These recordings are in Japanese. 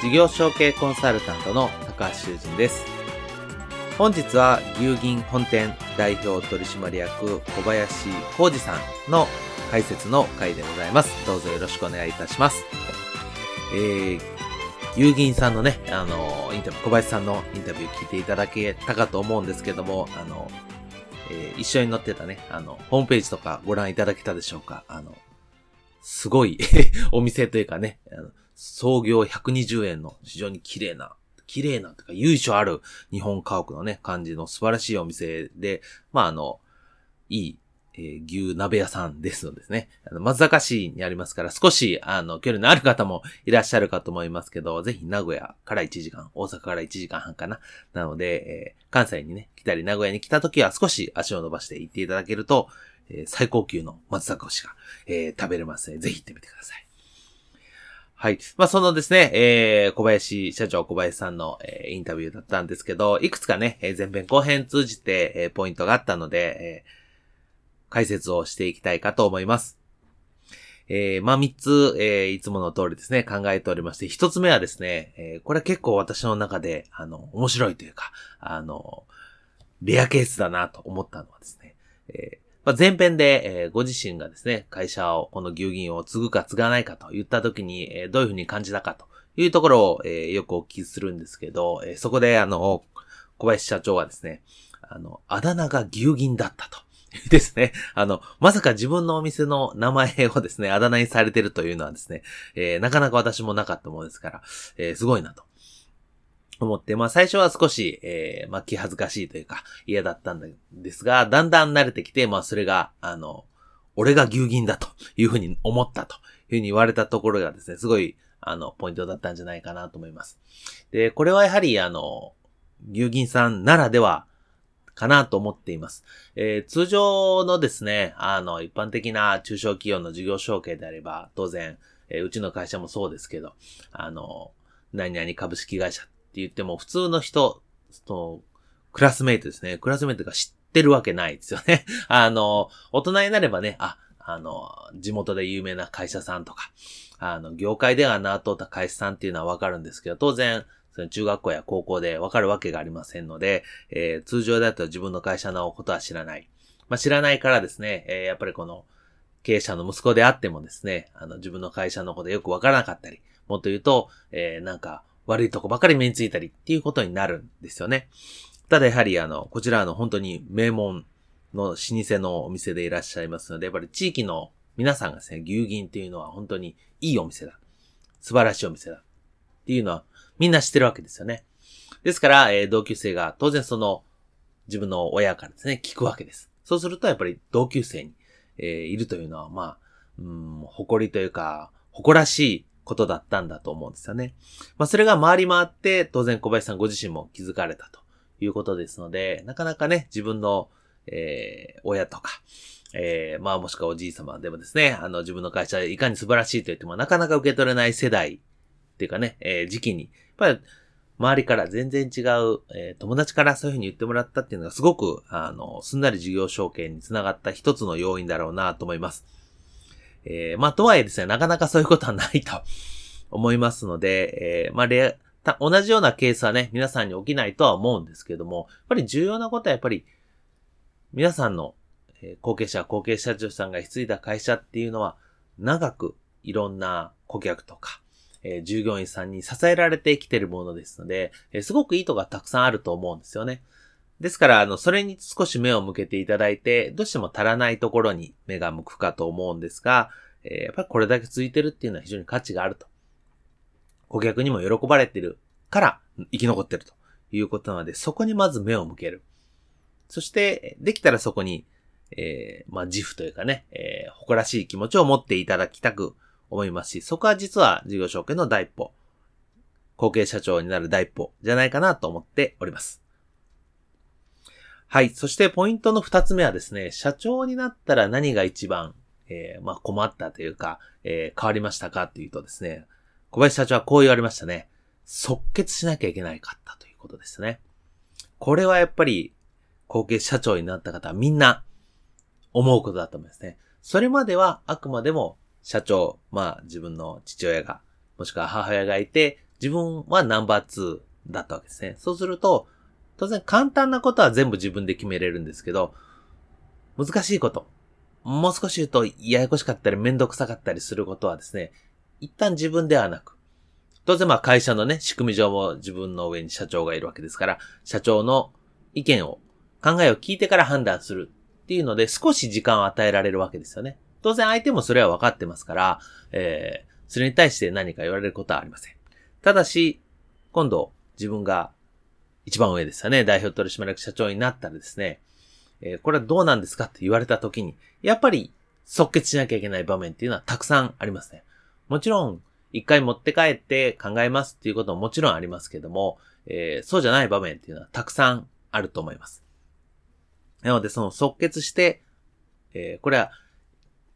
事業承継コンサルタントの高橋修人です。本日は牛銀本店代表取締役小林浩二さんの解説の回でございます。どうぞよろしくお願いいたします。えー、牛銀さんのね、あの、インタビュー、小林さんのインタビュー聞いていただけたかと思うんですけども、あの、えー、一緒に載ってたね、あの、ホームページとかご覧いただけたでしょうか？あの、すごい お店というかね、あの創業120円の非常に綺麗な、綺麗なというか由緒ある日本家屋のね、感じの素晴らしいお店で、まああの、いい、えー、牛鍋屋さんですのですね。あの、松坂市にありますから少し、あの、距離のある方もいらっしゃるかと思いますけど、ぜひ名古屋から1時間、大阪から1時間半かな。なので、えー、関西にね、来たり名古屋に来た時は少し足を伸ばして行っていただけると、えー、最高級の松坂牛が、えー、食べれますので、ぜひ行ってみてください。はい。まあ、そのですね、えー、小林社長小林さんの、えー、インタビューだったんですけど、いくつかね、えー、前編後編通じて、えー、ポイントがあったので、えー、解説をしていきたいかと思います。えー、まあ、三つ、えー、いつもの通りですね、考えておりまして、一つ目はですね、えー、これ結構私の中で、あの、面白いというか、あの、レアケースだなと思ったのはですね、えーまあ、前編で、えー、ご自身がですね、会社を、この牛銀を継ぐか継がないかと言った時に、えー、どういうふうに感じたかというところを、えー、よくお聞きするんですけど、えそこで、あの、小林社長はですね、あの、あだ名が牛銀だったと。ですね。あの、まさか自分のお店の名前をですね、あだ名にされてるというのはですね、えなかなか私もなかったものですから、えすごいなと。思って、まあ最初は少し、えー、まあ気恥ずかしいというか嫌だったんですが、だんだん慣れてきて、まあそれが、あの、俺が牛銀だというふうに思ったというふうに言われたところがですね、すごい、あの、ポイントだったんじゃないかなと思います。で、これはやはり、あの、牛銀さんならでは、かなと思っています。えー、通常のですね、あの、一般的な中小企業の事業承継であれば、当然、えー、うちの会社もそうですけど、あの、何々株式会社って言っても、普通の人、その、クラスメイトですね。クラスメイトが知ってるわけないですよね。あの、大人になればね、あ、あの、地元で有名な会社さんとか、あの、業界では名通った会社さんっていうのはわかるんですけど、当然、その中学校や高校でわかるわけがありませんので、えー、通常だと自分の会社のことは知らない。まあ、知らないからですね、えー、やっぱりこの、経営者の息子であってもですね、あの、自分の会社のことよくわからなかったり、もっと言うと、えー、なんか、悪いとこばかり目についたりっていうことになるんですよね。ただやはりあの、こちらの本当に名門の老舗のお店でいらっしゃいますので、やっぱり地域の皆さんがですね、牛銀っていうのは本当にいいお店だ。素晴らしいお店だ。っていうのはみんな知ってるわけですよね。ですから、えー、同級生が当然その自分の親からですね、聞くわけです。そうするとやっぱり同級生に、えー、いるというのは、まあ、うん、誇りというか、誇らしいことだったんだと思うんですよね。まあ、それが回り回って、当然小林さんご自身も気づかれたということですので、なかなかね、自分の、えー、親とか、えー、まあもしくはおじい様でもですね、あの自分の会社いかに素晴らしいと言ってもなかなか受け取れない世代っていうかね、えー、時期に、やっぱり周りから全然違う、えー、友達からそういうふうに言ってもらったっていうのがすごく、あの、すんなり事業承継につながった一つの要因だろうなと思います。えー、まあ、とはいえですね、なかなかそういうことはないと思いますので、えー、まあ、レア、同じようなケースはね、皆さんに起きないとは思うんですけども、やっぱり重要なことはやっぱり、皆さんの、え、後継者、後継者長さんが引き継いだ会社っていうのは、長くいろんな顧客とか、えー、従業員さんに支えられてきてるものですので、えー、すごくいいとこがたくさんあると思うんですよね。ですから、あの、それに少し目を向けていただいて、どうしても足らないところに目が向くかと思うんですが、えー、やっぱりこれだけ続いてるっていうのは非常に価値があると。顧客にも喜ばれてるから生き残ってるということなので、そこにまず目を向ける。そして、できたらそこに、えー、まあ、自負というかね、えー、誇らしい気持ちを持っていただきたく思いますし、そこは実は事業承継の第一歩、後継社長になる第一歩じゃないかなと思っております。はい。そしてポイントの二つ目はですね、社長になったら何が一番、えー、まあ、困ったというか、えー、変わりましたかっていうとですね、小林社長はこう言われましたね。即決しなきゃいけないかったということですね。これはやっぱり、後継社長になった方はみんな思うことだと思いますね。それまではあくまでも社長、まあ自分の父親が、もしくは母親がいて、自分はナンバー2だったわけですね。そうすると、当然簡単なことは全部自分で決めれるんですけど、難しいこと、もう少し言うとややこしかったりめんどくさかったりすることはですね、一旦自分ではなく、当然まあ会社のね、仕組み上も自分の上に社長がいるわけですから、社長の意見を、考えを聞いてから判断するっていうので少し時間を与えられるわけですよね。当然相手もそれは分かってますから、えー、それに対して何か言われることはありません。ただし、今度自分が一番上ですよね、代表取締役社長になったらですね、えー、これはどうなんですかって言われた時に、やっぱり即決しなきゃいけない場面っていうのはたくさんありますね。もちろん、一回持って帰って考えますっていうことももちろんありますけども、えー、そうじゃない場面っていうのはたくさんあると思います。なので、その即決して、えー、これは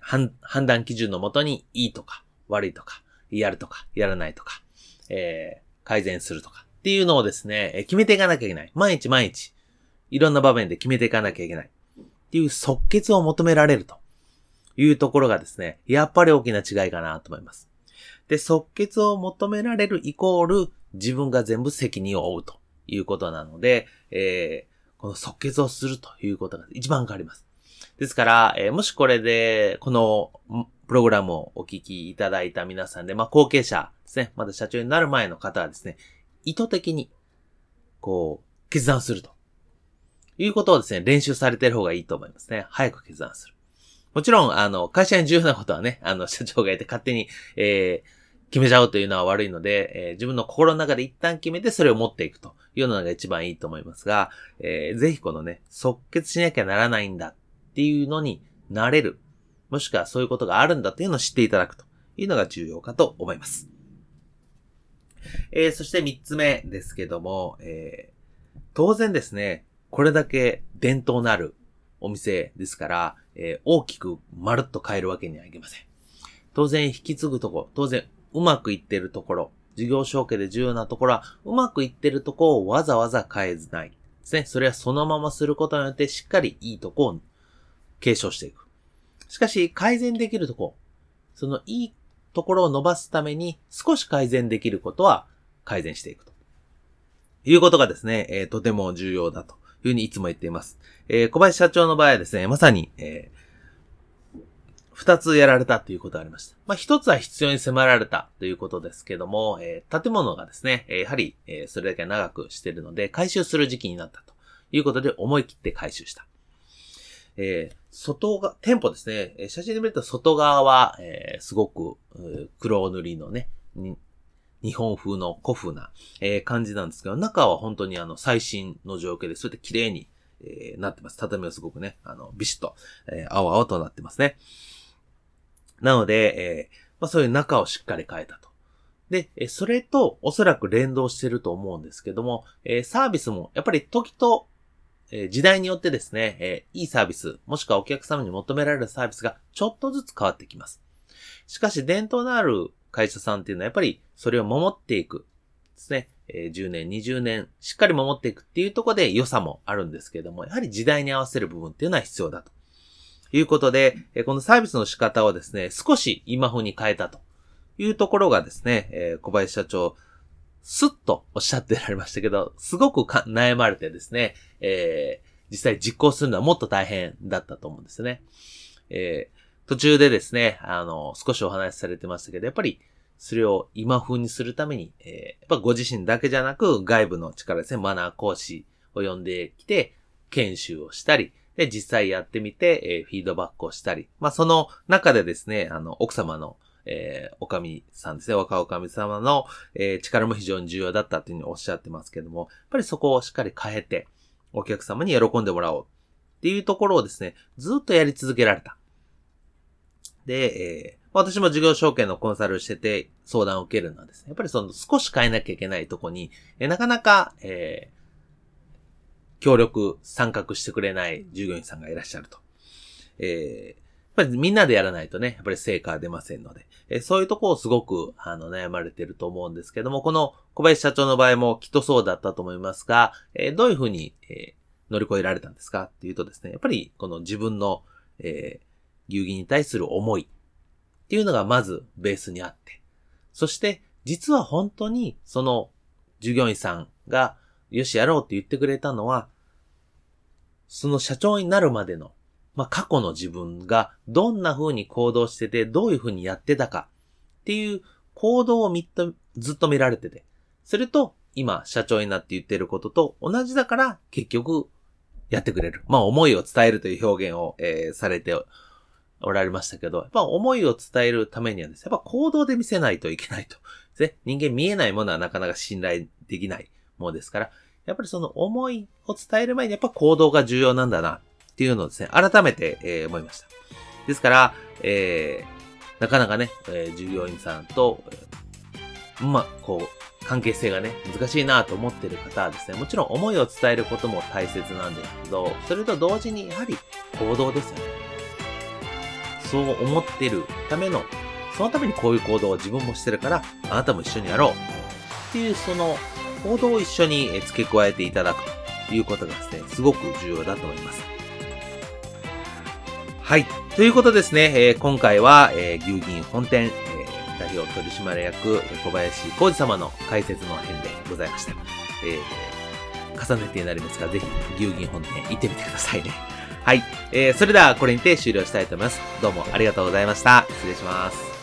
判断基準のもとにいいとか悪いとか、やるとか、やらないとか、えー、改善するとかっていうのをですね、決めていかなきゃいけない。毎日毎日、いろんな場面で決めていかなきゃいけない。っていう即決を求められるというところがですね、やっぱり大きな違いかなと思います。で、即決を求められるイコール自分が全部責任を負うということなので、えー、この即決をするということが一番変わります。ですから、えー、もしこれで、このプログラムをお聞きいただいた皆さんで、まあ、後継者ですね、まだ社長になる前の方はですね、意図的に、こう、決断すると。いうことをですね、練習されてる方がいいと思いますね。早く決断する。もちろん、あの、会社に重要なことはね、あの、社長がいて勝手に、えー、決めちゃうというのは悪いので、えー、自分の心の中で一旦決めてそれを持っていくというのが一番いいと思いますが、えー、ぜひこのね、即決しなきゃならないんだっていうのになれる。もしくはそういうことがあるんだっていうのを知っていただくというのが重要かと思います。えー、そして三つ目ですけども、えー、当然ですね、これだけ伝統のあるお店ですから、えー、大きくまるっと変えるわけにはいきません。当然引き継ぐとこ、当然うまくいってるところ、事業承継で重要なところは、うまくいってるとこをわざわざ変えずない。ですね。それはそのまますることによってしっかりいいとこを継承していく。しかし、改善できるとこ、そのいいところを伸ばすために少し改善できることは改善していくと。いうことがですね、えー、とても重要だというふうにいつも言っています。えー、小林社長の場合はですね、まさに、えー、二つやられたということがありました。まあ、一つは必要に迫られたということですけども、えー、建物がですね、やはり、え、それだけ長くしてるので、回収する時期になったということで思い切って回収した。えー、外が、店舗ですね。写真で見ると外側は、えー、すごく、黒塗りのね、日本風の古風な、えー、感じなんですけど、中は本当にあの最新の状況で、そうやって綺麗に、えー、なってます。畳はすごくね、あの、ビシッと、えー、青々となってますね。なので、えー、まあそういう中をしっかり変えたと。で、それとおそらく連動してると思うんですけども、えー、サービスもやっぱり時とえ時代によってですね、えいいサービス、もしくはお客様に求められるサービスがちょっとずつ変わってきます。しかし、伝統のある会社さんっていうのはやっぱりそれを守っていく。ですね。え10年、20年、しっかり守っていくっていうところで良さもあるんですけども、やはり時代に合わせる部分っていうのは必要だと。いうことで、えこのサービスの仕方をですね、少し今風に変えたというところがですね、え小林社長、スッとおっしゃってられましたけど、すごく悩まれてですね、えー、実際実行するのはもっと大変だったと思うんですね。えー、途中でですね、あの、少しお話しされてましたけど、やっぱり、それを今風にするために、えー、やっぱご自身だけじゃなく、外部の力ですね、マナー講師を呼んできて、研修をしたり、で、実際やってみて、えー、フィードバックをしたり、まあ、その中でですね、あの、奥様の、えー、おかみさんですね、若おかみ様の、えー、力も非常に重要だったっていうふうにおっしゃってますけども、やっぱりそこをしっかり変えて、お客様に喜んでもらおうっていうところをですね、ずっとやり続けられた。で、えー、私も事業承継のコンサルしてて相談を受けるのはですね、やっぱりその少し変えなきゃいけないとこに、え、なかなか、えー、協力、参画してくれない従業員さんがいらっしゃると。えー、やっぱりみんなでやらないとね、やっぱり成果は出ませんので、え、そういうとこをすごく、あの、悩まれてると思うんですけども、この小林社長の場合もきっとそうだったと思いますが、え、どういうふうに、え、乗り越えられたんですか？っていうとですね、やっぱりこの自分の、えー、牛儀に対する思いっていうのがまずベースにあって、そして実は本当にその従業員さんがよしやろうって言ってくれたのは、その社長になるまでの、まあ、過去の自分がどんな風に行動してて、どういう風にやってたかっていう行動をみっと、ずっと見られてて、それと今社長になって言ってることと同じだから結局やってくれる。まあ思いを伝えるという表現を、えー、されておられましたけど、やっぱ思いを伝えるためにはですね、やっぱ行動で見せないといけないと。で人間見えないものはなかなか信頼できないものですから、やっぱりその思いを伝える前にやっぱ行動が重要なんだなっていうのをですね、改めて、えー、思いました。ですから、えー、なかなかね、えー、従業員さんと、えー、ま、こう、関係性がね、難しいなと思ってる方はですね、もちろん思いを伝えることも大切なんですけど、それと同時にやはり行動ですよね。そう思ってるための、そのためにこういう行動を自分もしてるから、あなたも一緒にやろう。っていう、その行動を一緒に付け加えていただくということがですね、すごく重要だと思います。はい。ということですね、えー、今回は、えー、牛銀本店、えー、代表取締役小林浩二様の解説の編でございました。えー、重ねてになりますが、ぜひ牛銀本店行ってみてくださいね。はい。えー、それではこれにて終了したいと思います。どうもありがとうございました。失礼します。